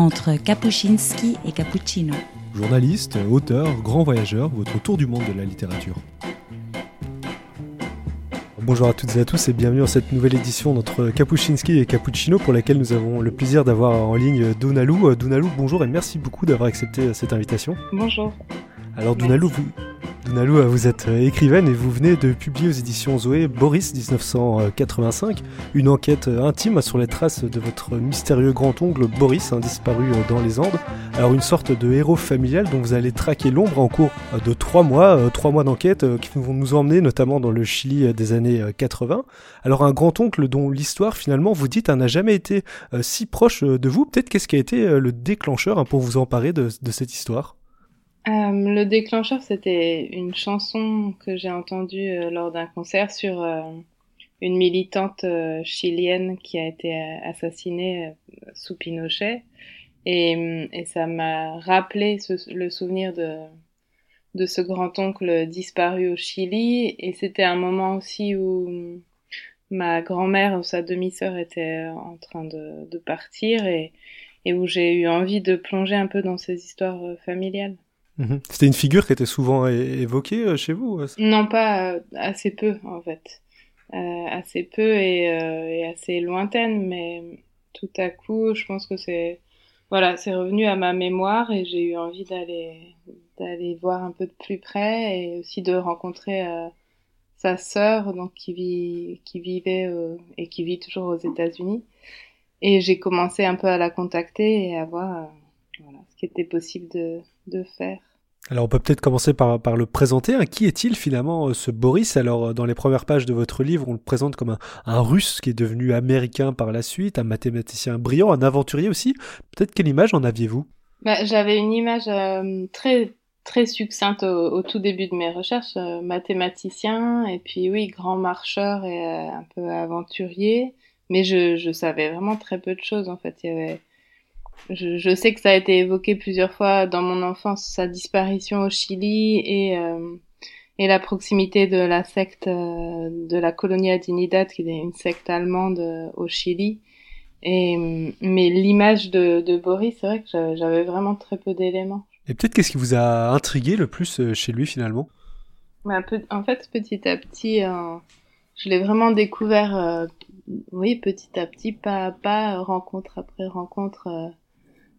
entre Kapuscinski et Cappuccino. Journaliste, auteur, grand voyageur, votre tour du monde de la littérature. Bonjour à toutes et à tous et bienvenue dans cette nouvelle édition d'entre Kapuscinski et Cappuccino pour laquelle nous avons le plaisir d'avoir en ligne Donalou. Donalou, bonjour et merci beaucoup d'avoir accepté cette invitation. Bonjour. Alors Donalou, vous, Nalou, vous êtes euh, écrivaine et vous venez de publier aux éditions Zoé Boris 1985, une enquête euh, intime sur les traces de votre mystérieux grand-oncle Boris, disparu euh, dans les Andes. Alors une sorte de héros familial dont vous allez traquer l'ombre en cours de trois mois, trois mois d'enquête qui vont nous emmener notamment dans le Chili des années 80. Alors un grand-oncle dont l'histoire finalement vous dites n'a jamais été si proche de vous. Peut-être qu'est-ce qui a été le déclencheur hein, pour vous emparer de cette histoire? Euh, le déclencheur, c'était une chanson que j'ai entendue euh, lors d'un concert sur euh, une militante chilienne qui a été assassinée sous Pinochet. Et, et ça m'a rappelé le souvenir de, ce grand-oncle disparu au Chili. Et c'était un moment aussi où ma grand-mère ou sa demi-sœur était en train de, partir et où j'ai eu envie de plonger un peu dans ces histoires familiales. Mhm. C'était une figure qui était souvent évoquée euh, chez vous Non, pas euh, assez peu en fait. Euh, assez peu et, assez lointaine, mais tout à coup, je pense que c'est voilà, c'est revenu à ma mémoire et j'ai eu envie d'aller d'aller voir un peu de plus près et aussi de rencontrer sa sœur donc qui vit qui vivait et qui vit toujours aux États-Unis et j'ai commencé un peu à la contacter et à voir voilà, ce qui était possible de, de faire. Alors on peut peut-être commencer par, le présenter. Qui est-il finalement euh, ce Boris? Alors euh, dans les premières pages de votre livre, on le présente comme un, russe qui est devenu américain par la suite, un mathématicien brillant, un aventurier aussi. Peut-être quelle image en aviez-vous? Bah, J'avais une image euh, très très succincte au, tout début de mes recherches, mathématicien et puis oui, grand marcheur et un peu aventurier. Mais je, savais vraiment très peu de choses en fait. Je, je, sais que ça a été évoqué plusieurs fois dans mon enfance, sa disparition au Chili et, euh, et la proximité de la secte euh, de la Colonia Dignidad, qui est une secte allemande euh, au Chili. Et, mais l'image de, de Boris, c'est vrai que j'avais vraiment très peu d'éléments. Et peut-être qu'est-ce qui vous a intrigué le plus chez lui finalement? Bah, En fait, petit à petit, je l'ai vraiment découvert, oui, petit à petit, pas à pas, rencontre après rencontre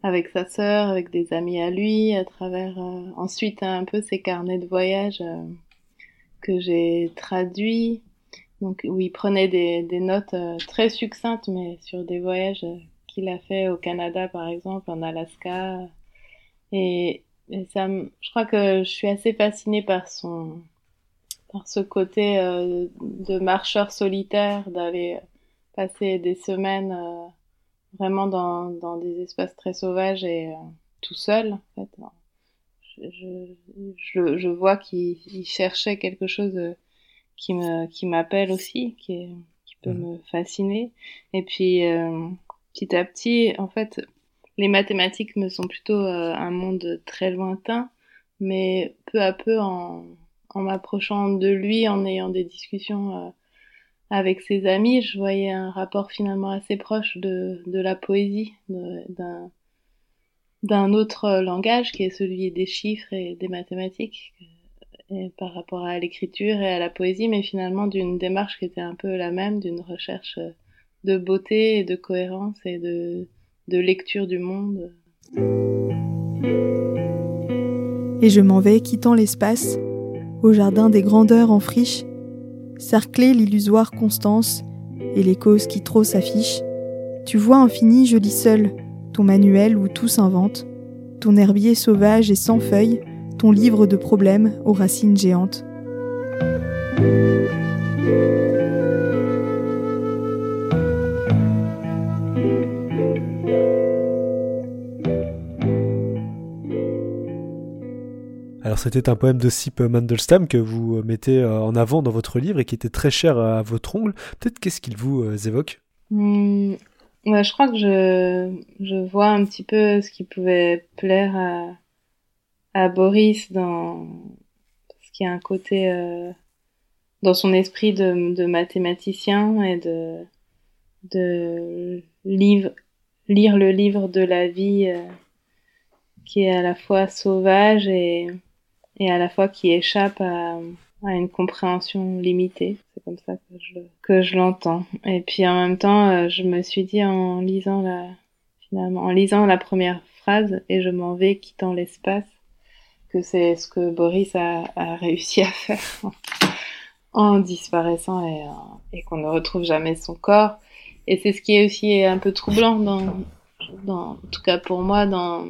avec sa sœur, avec des amis à lui, à travers euh, ensuite un peu ses carnets de voyage euh, que j'ai traduits, donc où il prenait des, des notes euh, très succinctes, mais sur des voyages qu'il a fait au Canada par exemple, en Alaska, et, et ça, je crois que je suis assez fascinée par son, par ce côté de marcheur solitaire, d'aller passer des semaines vraiment dans, dans des espaces très sauvages et euh, tout seul. En fait. Je, je, je vois qu'il cherchait quelque chose euh, qui me qui m'appelle aussi, qui, est, qui peut mmh. me fasciner. Et puis euh, petit à petit, en fait, les mathématiques me sont plutôt un monde très lointain, mais peu à peu en, en m'approchant de lui, en ayant des discussions avec ses amis, je voyais un rapport finalement assez proche de, la poésie, d'un autre langage qui est celui des chiffres et des mathématiques et par rapport à l'écriture et à la poésie, mais finalement d'une démarche qui était un peu la même, d'une recherche de beauté et de cohérence et de lecture du monde. Et je m'en vais quittant l'espace, au jardin des grandeurs en friche, cercler l'illusoire constance et les causes qui trop s'affichent. Tu vois infini, je lis seul, ton manuel où tout s'invente, ton herbier sauvage et sans feuilles, ton livre de problèmes aux racines géantes. C'était un poème de Sip Mandelstam que vous euh, mettez euh, en avant dans votre livre et qui était très cher à votre ongle. Peut-être qu'est-ce qu'il vous euh, évoque? Mmh, Je crois que je, je, vois un petit peu ce qui pouvait plaire à, à Boris dans ce qui a un côté dans son esprit de, de, mathématicien et de, de livre, lire le livre de la vie qui est à la fois sauvage et, et à la fois qui échappe à, une compréhension limitée. C'est comme ça que je, que je l'entends. Et puis en même temps, je me suis dit en lisant la, finalement, en lisant la première phrase et je m'en vais quittant l'espace, que c'est ce que Boris a, réussi à faire en disparaissant et, et qu'on ne retrouve jamais son corps. Et c'est ce qui est aussi un peu troublant dans, dans, en tout cas pour moi, dans,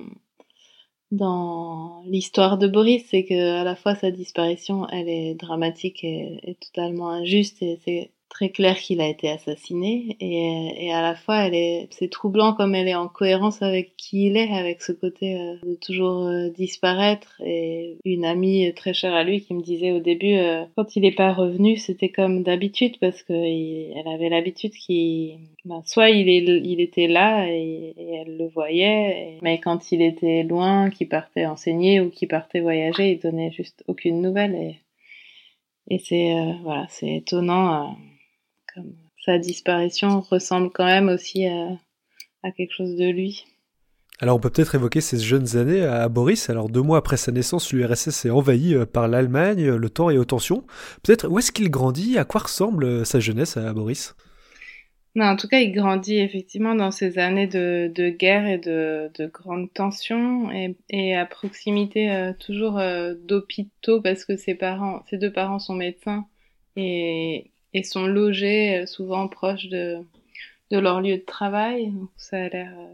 dans l'histoire de Boris, c'est que à la fois sa disparition, elle est dramatique et, totalement injuste et c'est très clair qu'il a été assassiné et, et à la fois elle est c'est troublant comme elle est en cohérence avec qui il est avec ce côté euh, de toujours euh, disparaître et une amie très chère à lui qui me disait au début euh, quand il n'est pas revenu c'était comme d'habitude parce que elle avait l'habitude qu'il ben, soit il, est, il était là et, et elle le voyait mais quand il était loin qu'il partait enseigner ou qu'il partait voyager il donnait juste aucune nouvelle et et c'est voilà c'est étonnant comme sa disparition ressemble quand même aussi à, à quelque chose de lui. Alors on peut peut-être évoquer ces jeunes années à Boris. Alors deux mois après sa naissance, l'URSS est envahi euh, par l'Allemagne, le temps est aux tensions. Peut-être où est-ce qu'il grandit? À quoi ressemble euh, sa jeunesse à Boris? Non, en tout cas, il grandit effectivement dans ces années de, de guerre et de, de grandes tensions et, et à proximité euh, toujours euh, d'hôpitaux parce que ses parents, ses deux parents sont médecins et, et sont logés euh, souvent proches de, de leur lieu de travail. Donc ça a l'air euh,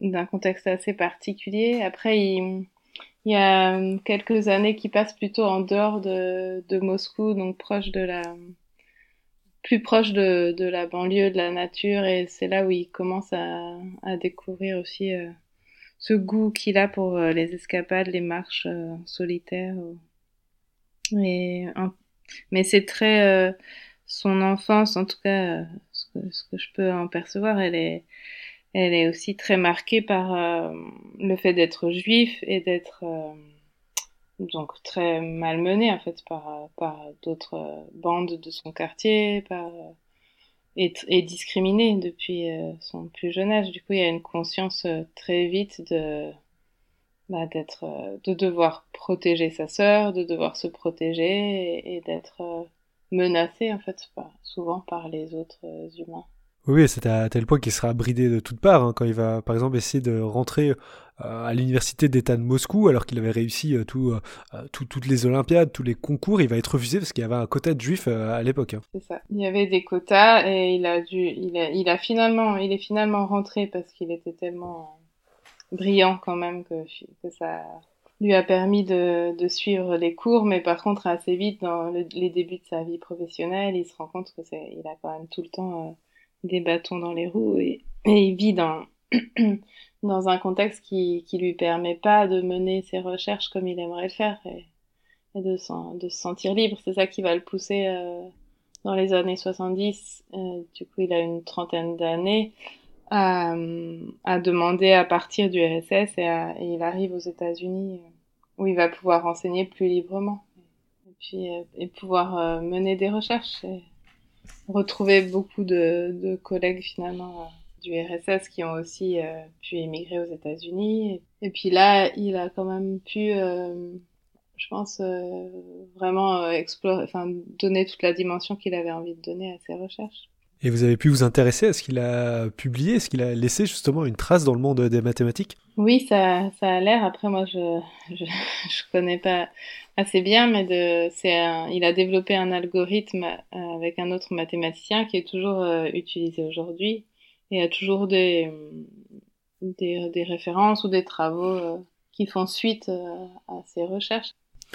d'un contexte assez particulier. Après, il, il, y a euh, quelques années qui passent plutôt en dehors de, de Moscou, donc proche de la plus proche de, de la banlieue, de la nature, et c'est là où il commence à, à découvrir aussi euh, ce goût qu'il a pour les escapades, les marches solitaires. Et, mais c'est très son enfance, en tout cas, ce que, ce que, je peux en percevoir, elle est, elle est aussi très marquée par euh, le fait d'être juif et d'être euh, donc très malmené en fait par, d'autres bandes de son quartier, par et, et discriminé depuis euh, son plus jeune âge. Du coup, il y a une conscience très vite de bah, d'être, de devoir protéger sa sœur, de devoir se protéger et d'être menacé en fait souvent par les autres euh, humains. Oui, c'est à tel point qu'il sera bridé de toutes parts hein, quand il va, par exemple, essayer de rentrer euh, à l'université d'État de Moscou, alors qu'il avait réussi euh, tout, euh, tout, toutes les Olympiades, tous les concours. Il va être refusé parce qu'il y avait un quota de juifs à l'époque. Hein. C'est ça. Il y avait des quotas et il a dû, il a, il a finalement, il est finalement rentré parce qu'il était tellement brillant quand même que, que ça lui a permis de, suivre les cours, mais par contre assez vite dans le, les débuts de sa vie professionnelle, il se rend compte que c'est, il a quand même tout le temps euh, des bâtons dans les roues et, et il vit dans dans un contexte qui qui lui permet pas de mener ses recherches comme il aimerait le faire et, de se sentir libre. C'est ça qui va le pousser euh, dans les années 70. Euh, du coup, il a une trentaine d'années à, à demander à partir du RSS et, à, et il arrive aux États-Unis où il va pouvoir enseigner plus librement. Et puis et pouvoir mener des recherches et retrouver beaucoup de, de collègues finalement du RSS qui ont aussi euh, pu émigrer aux États-Unis. Et puis là il a quand même pu euh, je pense euh, vraiment explorer enfin donner toute la dimension qu'il avait envie de donner à ses recherches et vous avez pu vous intéresser à ce qu'il a publié, est-ce qu'il a laissé justement une trace dans le monde des mathématiques? Oui, ça, ça a l'air. Après, moi, je, je connais pas assez bien, mais de, un, il a développé un algorithme euh, avec un autre mathématicien qui est toujours euh, utilisé aujourd'hui et a toujours des, des, des, références ou des travaux euh, qui font suite à ses recherches.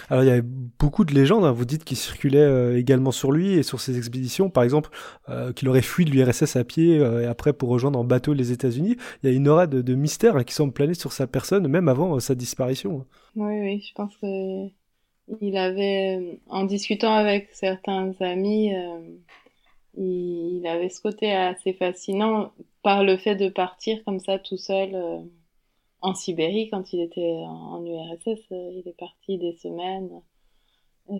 Alors il y a beaucoup de légendes, hein, vous dites, qui circulaient euh, également sur lui et sur ses expéditions, par exemple, euh, qu'il aurait fui de l'URSS à pied euh, et après pour rejoindre en bateau les États-Unis. Il y a une aura de, mystère hein, qui semble planer sur sa personne, même avant sa disparition. Oui, oui, je pense que il avait, en discutant avec certains amis, il, avait ce côté assez fascinant par le fait de partir comme ça tout seul en Sibérie quand il était en URSS. Euh, il est parti des semaines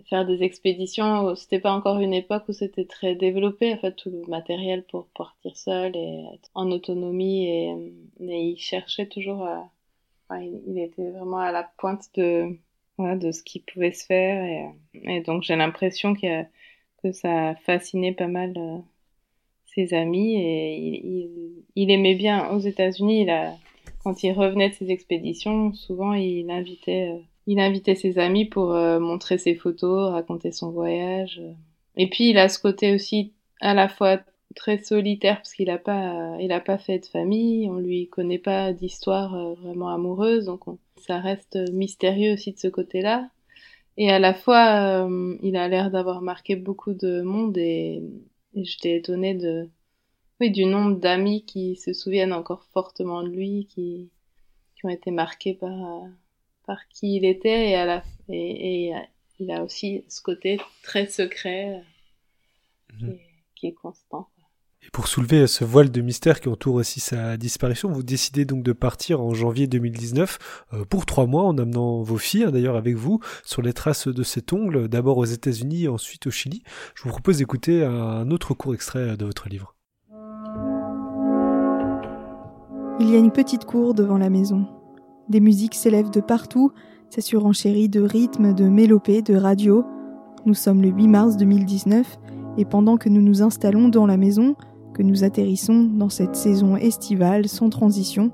faire des expéditions. C'était pas encore une époque où c'était très développé, en fait, tout le matériel pour partir seul et être en autonomie. Et, il cherchait toujours à, il, était vraiment à la pointe de, de ce qui pouvait se faire. Et, donc, j'ai l'impression que, ça a fasciné pas mal euh, ses amis et il, aimait bien aux États-Unis. Quand il revenait de ses expéditions, souvent il invitait, euh, il invitait ses amis pour euh, montrer ses photos, raconter son voyage. Et puis il a ce côté aussi à la fois très solitaire parce qu'il a pas, il a pas fait de famille, on lui connaît pas d'histoire euh, vraiment amoureuse, donc ça reste mystérieux aussi de ce côté-là. Et à la fois, il a l'air d'avoir marqué beaucoup de monde et j'étais étonnée de oui, du nombre d'amis qui se souviennent encore fortement de lui, qui, qui ont été marqués par, euh, par qui il était, et, à la, et, et euh, il a aussi ce côté très secret euh, mhm. qui, est constant. Et pour soulever ce voile de mystère qui entoure aussi sa disparition, vous décidez donc de partir en janvier 2019 pour trois mois en amenant vos filles, hein, d'ailleurs avec vous, sur les traces de cet ongle, d'abord aux États-Unis, ensuite au Chili. Je vous propose d'écouter un autre court extrait de votre livre. Il y a une petite cour devant la maison. Des musiques s'élèvent de partout, ça surenchérit de rythmes, de mélopées, de radio. Nous sommes le 8 mars 2019 et pendant que nous nous installons dans la maison, que nous atterrissons dans cette saison estivale sans transition,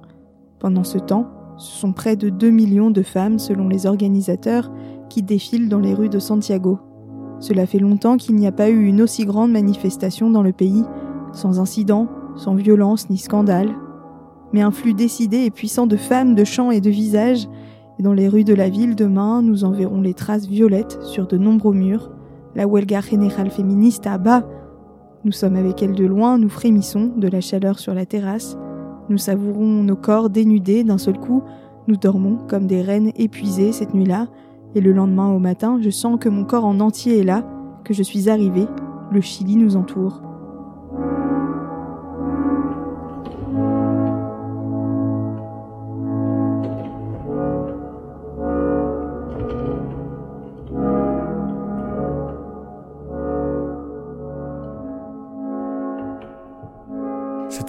pendant ce temps, ce sont près de 2 millions de femmes selon les organisateurs qui défilent dans les rues de Santiago. Cela fait longtemps qu'il n'y a pas eu une aussi grande manifestation dans le pays, sans incident, sans violence ni scandale, mais un flux décidé et puissant de femmes, de chants et de visages. Et dans les rues de la ville demain, nous en verrons les traces violettes sur de nombreux murs. La huelga générale féministe à bas. Nous sommes avec elle de loin, nous frémissons de la chaleur sur la terrasse. Nous savourons nos corps dénudés d'un seul coup. Nous dormons comme des reines épuisées cette nuit-là. Et le lendemain au matin, je sens que mon corps en entier est là, que je suis arrivée. Le Chili nous entoure.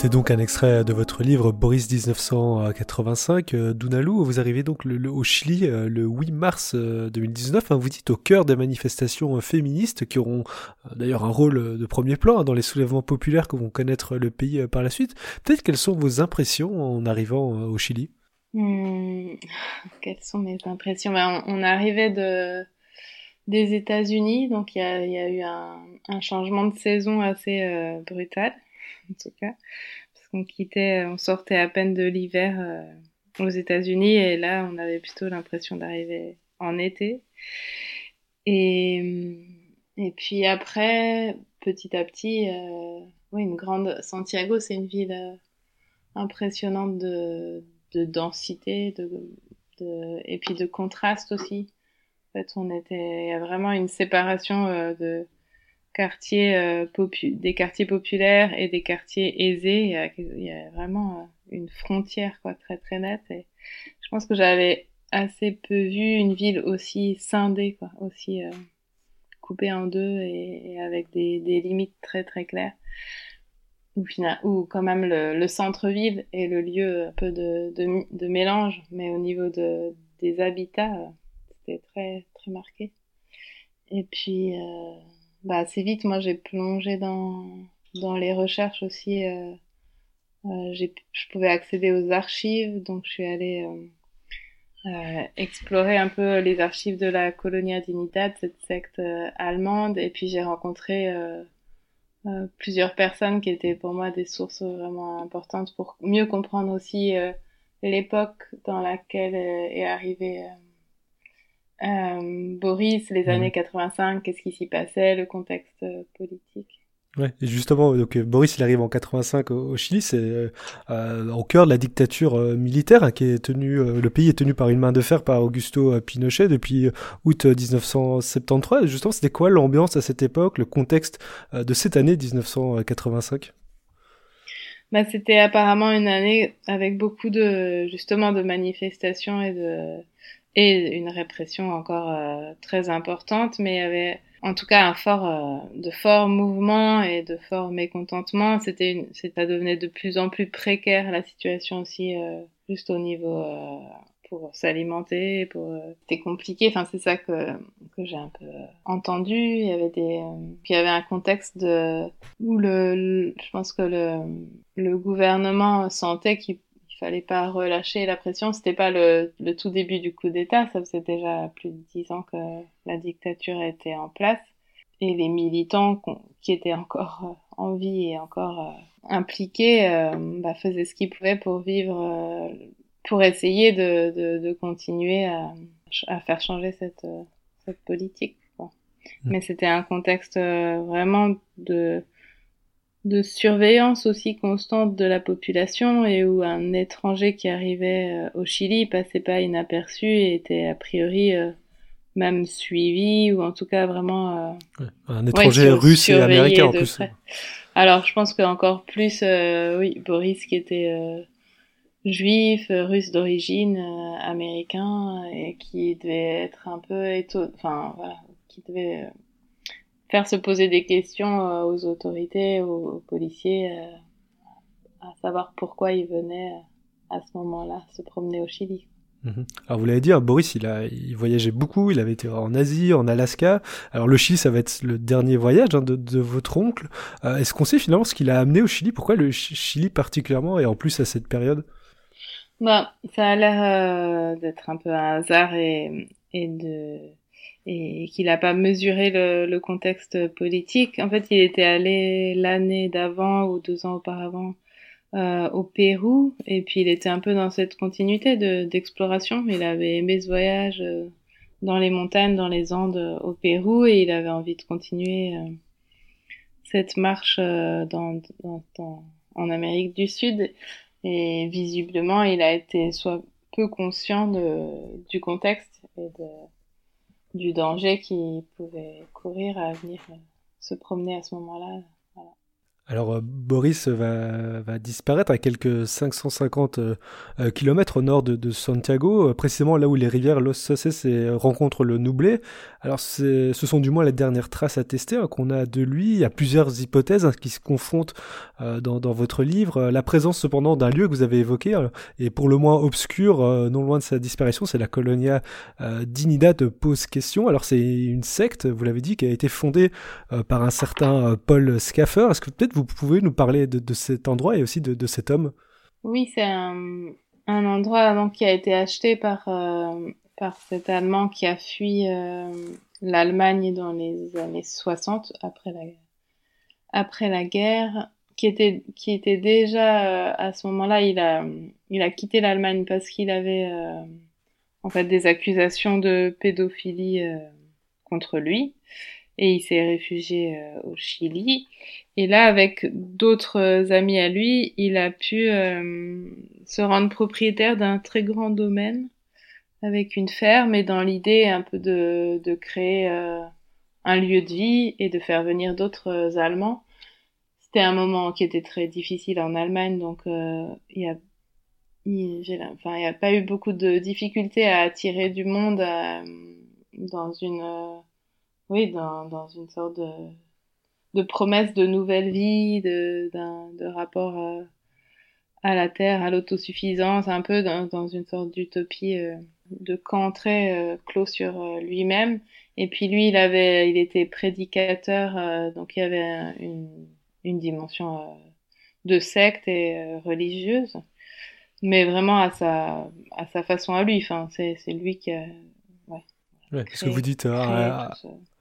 C'est donc un extrait de votre livre Boris 1985. Euh, Dunalou, vous arrivez donc au Chili euh, le 8 mars 2019. Euh, hein, vous dites au cœur des manifestations féministes qui auront d'ailleurs un rôle de premier plan hein, dans les soulèvements populaires que vont connaître le pays par la suite. Peut-être quelles sont vos impressions en arrivant au Chili? Hmm, Quelles sont mes impressions? Ben, on, arrivait de des États-Unis, donc il y a, eu un, changement de saison assez brutal en tout cas, parce qu'on quittait, on sortait à peine de l'hiver euh, aux États-Unis et là, on avait plutôt l'impression d'arriver en été. Et, et puis après, petit à petit, euh, oui, une grande Santiago, c'est une ville euh, impressionnante de, de densité, de, de, et puis de contraste aussi. En fait, on était, il y a vraiment une séparation de quartiers, euh, des quartiers populaires et des quartiers aisés. Il y a, vraiment euh, une frontière quoi, très très nette. Et je pense que j'avais assez peu vu une ville aussi scindée, quoi, aussi euh, coupée en deux et, avec des, des, limites très très claires. Ou, ou quand même le, le centre-ville est le lieu un peu de, de, de, mélange, mais au niveau de, des habitats, euh, c'était très très marqué. Et puis euh, bah, assez vite, moi, j'ai plongé dans, dans les recherches aussi. Euh, euh, je pouvais accéder aux archives, donc je suis allée euh, euh, explorer un peu les archives de la Colonia Dignidad, cette secte euh, allemande, et puis j'ai rencontré plusieurs personnes qui étaient pour moi des sources vraiment importantes pour mieux comprendre aussi l'époque dans laquelle est arrivée euh, Boris, les années 85, qu'est-ce qui s'y passait, le contexte euh, politique? Ouais, et justement, donc euh, Boris, il arrive en 85 au, Chili, c'est euh, au cœur de la dictature militaire hein, qui est tenue, le pays est tenu par une main de fer par Augusto Pinochet depuis août 1973. justement, c'était quoi l'ambiance à cette époque, le contexte de cette année 1985 bah, c'était apparemment une année avec beaucoup de justement de manifestations et de et une répression encore euh, très importante, mais il y avait en tout cas un fort, euh, de forts mouvements et de forts mécontentements. C'était, une, ça devenait de plus en plus précaire la situation aussi, euh, juste au niveau pour s'alimenter, pour c'était compliqué. Enfin, c'est ça que que j'ai un peu entendu. Il y avait des, puis il y avait un contexte de où le, je pense que le le gouvernement sentait qu'il fallait pas relâcher la pression. C'était pas le, le, tout début du coup d'État, ça faisait déjà plus de dix ans que la dictature était en place. Et les militants qui étaient encore euh, en vie et encore euh, impliqués euh, bah, faisaient ce qu'ils pouvaient pour vivre, pour essayer de, de, de continuer à, à, faire changer cette, cette politique. Quoi. Mmh. Mais c'était un contexte vraiment de de surveillance aussi constante de la population et où un étranger qui arrivait euh, au Chili passait pas inaperçu et était a priori euh, même suivi ou en tout cas vraiment euh, un étranger russe et américain en plus. Alors je pense qu'encore plus oui Boris qui était juif russe d'origine américain et qui devait être un peu étonné enfin voilà qui devait faire se poser des questions euh, aux autorités, aux, policiers, euh, à savoir pourquoi ils venaient euh, à ce moment-là se promener au Chili. Mhm. Alors vous l'avez dit, hein, Boris, il a, il voyageait beaucoup. Il avait été en Asie, en Alaska. Alors le Chili, ça va être le dernier voyage hein, de, de, votre oncle. Est-ce qu'on sait finalement ce qu'il a amené au Chili? Pourquoi le Chili particulièrement et en plus à cette période? Bah, ça a l'air d'être un peu un hasard et, et de et qu'il n'a pas mesuré le, le, contexte politique. En fait, il était allé l'année d'avant ou deux ans auparavant euh, au Pérou, et puis il était un peu dans cette continuité d'exploration. il avait aimé ce voyage euh, dans les montagnes, dans les Andes euh, au Pérou, et il avait envie de continuer euh, cette marche euh, dans, dans, en Amérique du Sud. Et visiblement, il a été soit peu conscient de, du contexte et de du danger qui pouvait courir à venir euh, se promener à ce moment-là alors euh, Boris va, va, disparaître à quelques 550 euh, euh, kilomètres au nord de, de Santiago, précisément là où les rivières Los Sauces rencontrent le Noublé. Alors ce sont du moins les dernières traces attestées hein, qu'on a de lui. Il y a plusieurs hypothèses hein, qui se confrontent dans, votre livre. La présence cependant d'un lieu que vous avez évoqué et pour le moins obscur, non loin de sa disparition, c'est la colonia Dignidad pose question. Alors c'est une secte, vous l'avez dit, qui a été fondée par un certain Paul Scaffer. Vous pouvez nous parler de, cet endroit et aussi de, cet homme. Oui, c'est un, endroit qui a été acheté par, euh, par cet Allemand qui a fui euh, l'Allemagne dans les années 60, après la, après la guerre, qui était, qui était déjà, euh, à ce moment-là, il a, il a quitté l'Allemagne parce qu'il avait en fait des accusations de pédophilie contre lui et il s'est réfugié euh, au Chili. Et là, avec d'autres amis à lui, il a pu euh, se rendre propriétaire d'un très grand domaine avec une ferme et dans l'idée un peu de, de créer euh, un lieu de vie et de faire venir d'autres Allemands. C'était un moment qui était très difficile en Allemagne, donc il y a il n'y a pas eu beaucoup de difficultés à attirer du monde dans une oui, dans, dans une sorte de, de promesse de nouvelle vie, de, de rapport euh, à la terre, à l'autosuffisance, un peu dans, dans une sorte d'utopie euh, de très euh, clos sur lui-même. Et puis lui, il avait, il était prédicateur, donc il y avait une, une dimension de secte et religieuse, mais vraiment à sa, à sa façon à lui. Enfin, c'est lui qui a, Ouais, ce que vous dites, un,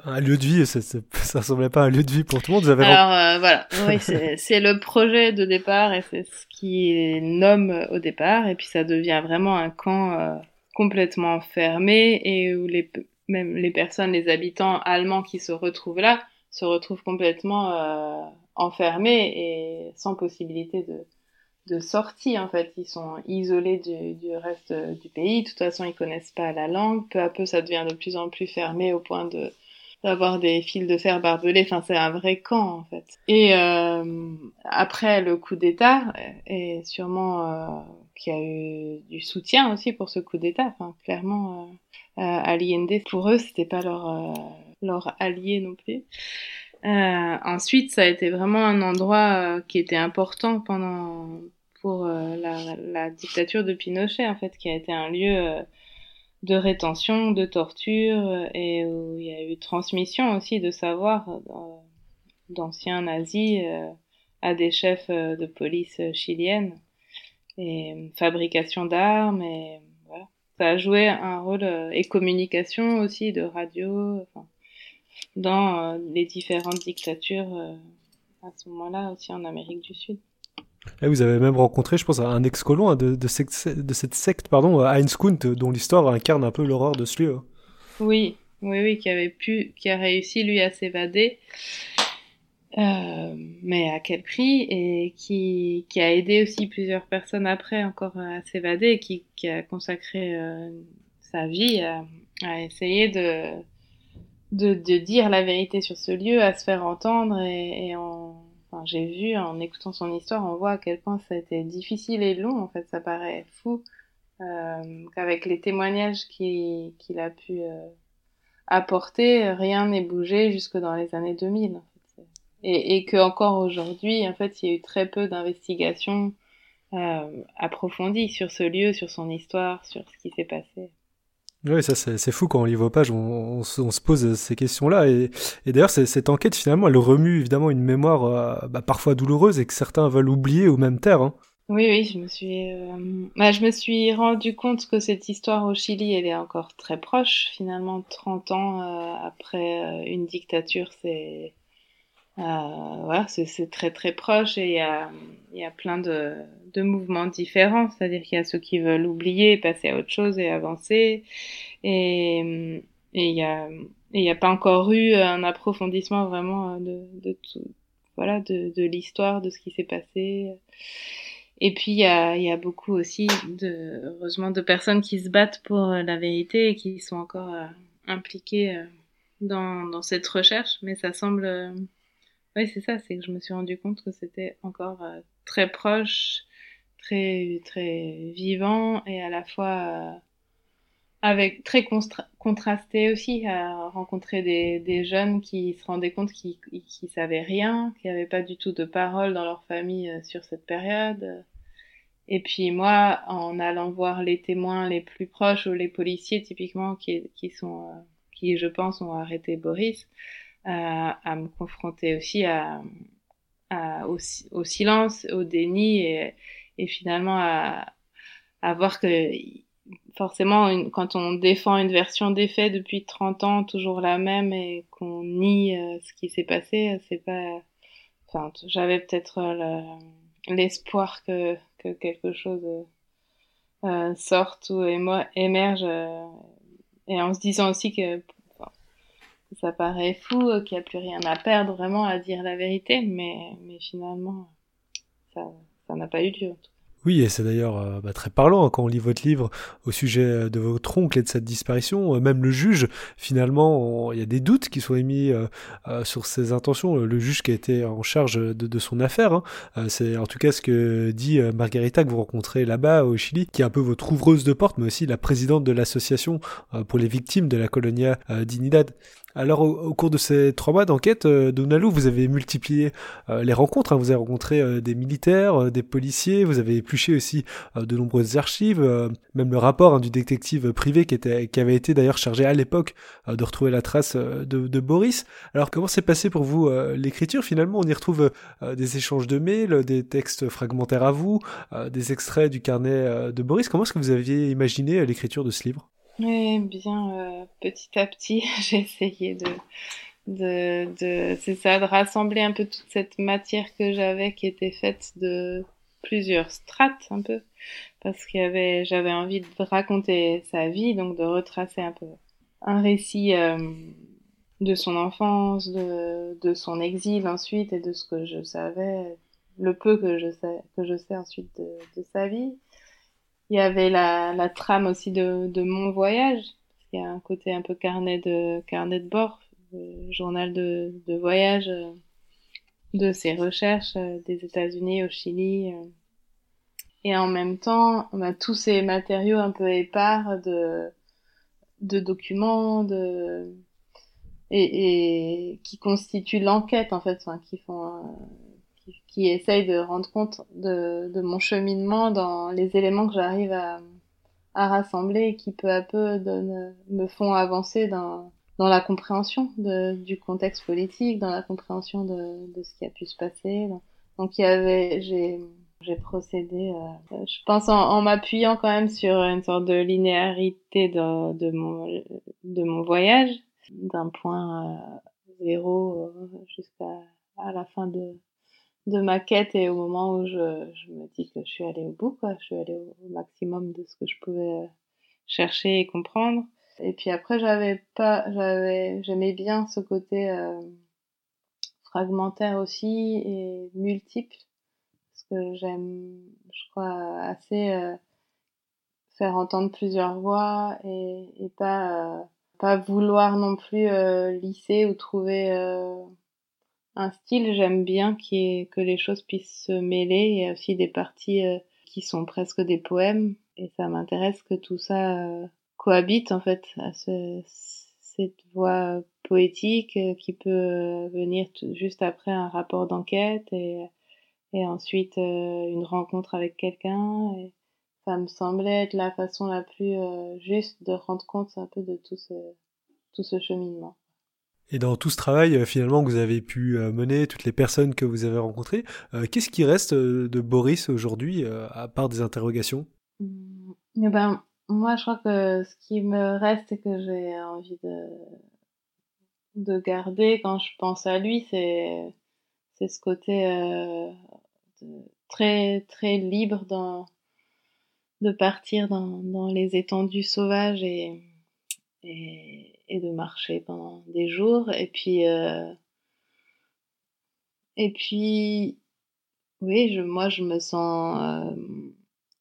un, lieu de vie, ça, ça, ça, ressemblait pas à un lieu de vie pour tout le monde. Vous avez Alors euh, voilà, oui, c'est le projet de départ et c'est ce qui nomme au départ, et puis ça devient vraiment un camp euh, complètement fermé et où les même les personnes, les habitants allemands qui se retrouvent là, se retrouvent complètement euh, enfermés et sans possibilité de de sortie en fait. Ils sont isolés du, du, reste du pays. De toute façon, ils connaissent pas la langue. Peu à peu, ça devient de plus en plus fermé au point de d'avoir des fils de fer barbelés. Enfin, c'est un vrai camp en fait. Et euh, après le coup d'État, et sûrement euh, qu'il y a eu du soutien aussi pour ce coup d'État. Enfin, clairement, euh, Allende, pour eux, c'était pas leur, leur allié non plus. Ensuite, ça a été vraiment un endroit qui était important pendant pour la, la, dictature de Pinochet, en fait, qui a été un lieu de rétention, de torture, et où il y a eu transmission aussi de savoir d'anciens nazis à des chefs euh, de police euh, chiliennes et euh, fabrication d'armes et voilà. Ça a joué un rôle et communication aussi de radio enfin, dans les différentes dictatures à ce moment-là aussi en Amérique du Sud. Et vous avez même rencontré, je pense, un ex-colon hein, de, de, de, cette secte, pardon, Heinz Kunt, dont l'histoire incarne un peu l'horreur de ce lieu. Oui, oui, oui, qui avait pu, qui a réussi lui à s'évader euh, mais à quel prix et qui, qui a aidé aussi plusieurs personnes après encore à s'évader qui, qui a consacré euh, sa vie à, à essayer de, de, de, dire la vérité sur ce lieu, à se faire entendre et, et en, enfin, j'ai vu en écoutant son histoire, on voit à quel point ça a été difficile et long en fait, ça paraît fou euh, qu'avec les témoignages qu'il a pu euh, apporter, rien n'est bougé jusque dans les années 2000 et, et que encore aujourd'hui, en fait, il y a eu très peu d'investigations euh, approfondies sur ce lieu, sur son histoire, sur ce qui s'est passé. Oui, ça c'est fou quand on lit vos pages, on, on, se pose ces questions-là. Et, d'ailleurs, cette enquête, finalement, elle remue évidemment une mémoire euh, bah, parfois douloureuse et que certains veulent oublier ou même taire. Hein. Oui, oui, je me suis, euh, bah, je me suis rendu compte que cette histoire au Chili, elle est encore très proche. Finalement, 30 ans euh, après une dictature, c'est voilà, c'est très très proche et il y a, y a plein de, de mouvements différents, c'est-à-dire qu'il y a ceux qui veulent oublier, passer à autre chose et avancer, et et il y a il n'y a pas encore eu un approfondissement vraiment de, de tout, voilà, de, de l'histoire, de ce qui s'est passé. Et puis il y a, y a beaucoup aussi, de, heureusement, de personnes qui se battent pour la vérité et qui sont encore euh, impliquées euh, dans, dans cette recherche, mais ça semble oui, c'est ça, c'est que je me suis rendu compte que c'était encore euh, très proche, très très vivant et à la fois euh, avec très contrasté aussi à rencontrer des, des jeunes qui se rendaient compte qu'ils qui savaient rien, qui n'avaient pas du tout de parole dans leur famille euh, sur cette période. Et puis moi, en allant voir les témoins les plus proches ou les policiers typiquement qui, qui sont, qui je pense ont arrêté Boris, à, me confronter aussi à, à au, au, silence, au déni et, et finalement à, à, voir que forcément une, quand on défend une version des faits depuis 30 ans, toujours la même et qu'on nie euh, ce qui s'est passé, c'est pas... Enfin, j'avais peut-être l'espoir que, que quelque chose euh, sorte ou émerge euh, et en se disant aussi que ça paraît fou, euh, qu'il n'y a plus rien à perdre vraiment à dire la vérité, mais, mais finalement, ça n'a pas eu lieu. Oui, et c'est d'ailleurs euh, bah, très parlant hein, quand on lit votre livre au sujet euh, de votre oncle et de cette disparition. même le juge, finalement, il y a des doutes qui sont émis sur ses intentions. Le juge qui a été en charge de, de son affaire, hein, c'est en tout cas ce que dit Margarita que vous rencontrez là-bas au Chili, qui est un peu votre ouvreuse de porte, mais aussi la présidente de l'association pour les victimes de la colonia Dignidad. Alors au, cours de ces trois mois d'enquête, euh, Donalou, vous avez multiplié euh, les rencontres. Hein. Vous avez rencontré euh, des militaires, des policiers, vous avez épluché aussi de nombreuses archives, même le rapport hein, du détective privé qui, était, qui avait été d'ailleurs chargé à l'époque de retrouver la trace de, de, Boris. Alors comment s'est passé pour vous l'écriture? Finalement, on y retrouve des échanges de mails, des textes fragmentaires à vous, des extraits du carnet de Boris. Comment est-ce que vous aviez imaginé l'écriture de ce livre? Oui, bien, euh, petit à petit, j'ai essayé de, de, de c'est ça, de rassembler un peu toute cette matière que j'avais qui était faite de plusieurs strates un peu, parce qu'il y avait, j'avais envie de raconter sa vie, donc de retracer un peu un récit euh, de son enfance, de, de son exil ensuite et de ce que je savais, le peu que je sais, que je sais ensuite de sa vie. Il y avait la, la trame aussi de, de mon voyage. Il y a un côté un peu carnet de, carnet de bord, euh, journal de, de voyage, euh, de ses recherches euh, des États-Unis au Chili. et en même temps, a tous ces matériaux un peu épars de, de documents, de, et, et qui constituent l'enquête, en fait, enfin, qui font, qui, essayent de rendre compte de, mon cheminement dans les éléments que j'arrive à, rassembler et qui peu à peu me font avancer dans, la compréhension du contexte politique, dans la compréhension de, ce qui a pu se passer. Donc j'ai, procédé, euh, je pense en, m'appuyant quand même sur une sorte de linéarité de, mon voyage, d'un point euh, zéro euh, jusqu'à la fin de de ma quête et au moment où je, je me dis que je suis allée au bout, quoi, je suis allée au, maximum de ce que je pouvais chercher et comprendre. Et puis après, j'avais pas, j'avais, j'aimais bien ce côté euh, fragmentaire aussi et multiple que j'aime, je crois, assez euh, faire entendre plusieurs voix et, et pas, euh, pas vouloir non plus euh, lisser ou trouver un style. J'aime bien qui que les choses puissent se mêler. Il y a aussi des parties qui sont presque des poèmes et ça m'intéresse que tout ça cohabite en fait à ce, cette voix poétique qui peut venir juste après un rapport d'enquête et et ensuite euh, une rencontre avec quelqu'un. Et ça me semblait être la façon la plus euh, juste de rendre compte un peu de tout ce, tout ce cheminement. Et dans tout ce travail euh, finalement que vous avez pu mener, toutes les personnes que vous avez rencontrées, qu'est-ce qui reste de Boris aujourd'hui à part des interrogations? Mmh. eh ben, Moi je crois que ce qui me reste et que j'ai envie de, de garder quand je pense à lui, c'est c'est ce côté très très libre de partir dans, dans les étendues sauvages et, et, de marcher pendant des jours. Et puis, euh, et puis oui, je, moi je me sens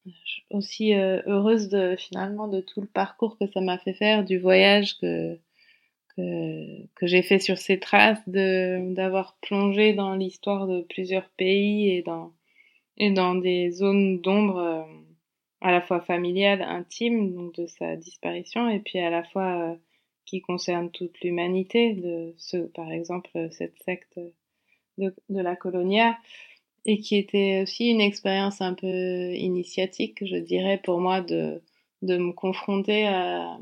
euh, aussi euh, heureuse de finalement de tout le parcours que ça m'a fait faire, du voyage que que, j'ai fait sur ces traces, de d'avoir plongé dans l'histoire de plusieurs pays et dans et dans des zones d'ombre à la fois familiales, intimes, donc de sa disparition, et puis à la fois qui concerne toute l'humanité, par exemple, cette secte de, la colonia, et qui était aussi une expérience un peu initiatique, je dirais, pour moi, de, me confronter à,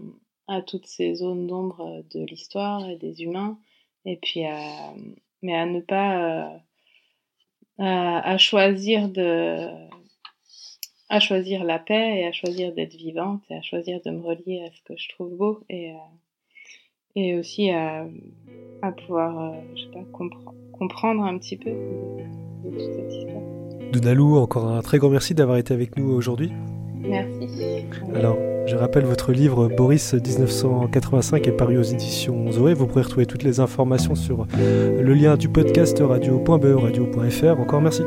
toutes ces zones d'ombre de l'histoire et des humains, et puis à, mais à ne pas, euh, à, choisir de, à choisir la paix et à choisir d'être vivante et à choisir de me relier à ce que je trouve beau et, euh, et aussi à, à pouvoir, euh, je sais pas, compre comprendre un petit peu de, de toute cette histoire. Donalou, encore un très grand merci d'avoir été avec nous aujourd'hui. Merci. Alors, je rappelle votre livre Boris 1985 est paru aux éditions Zoé. Vous pourrez retrouver toutes les informations sur le lien du podcast radio.be radio.fr. Encore merci.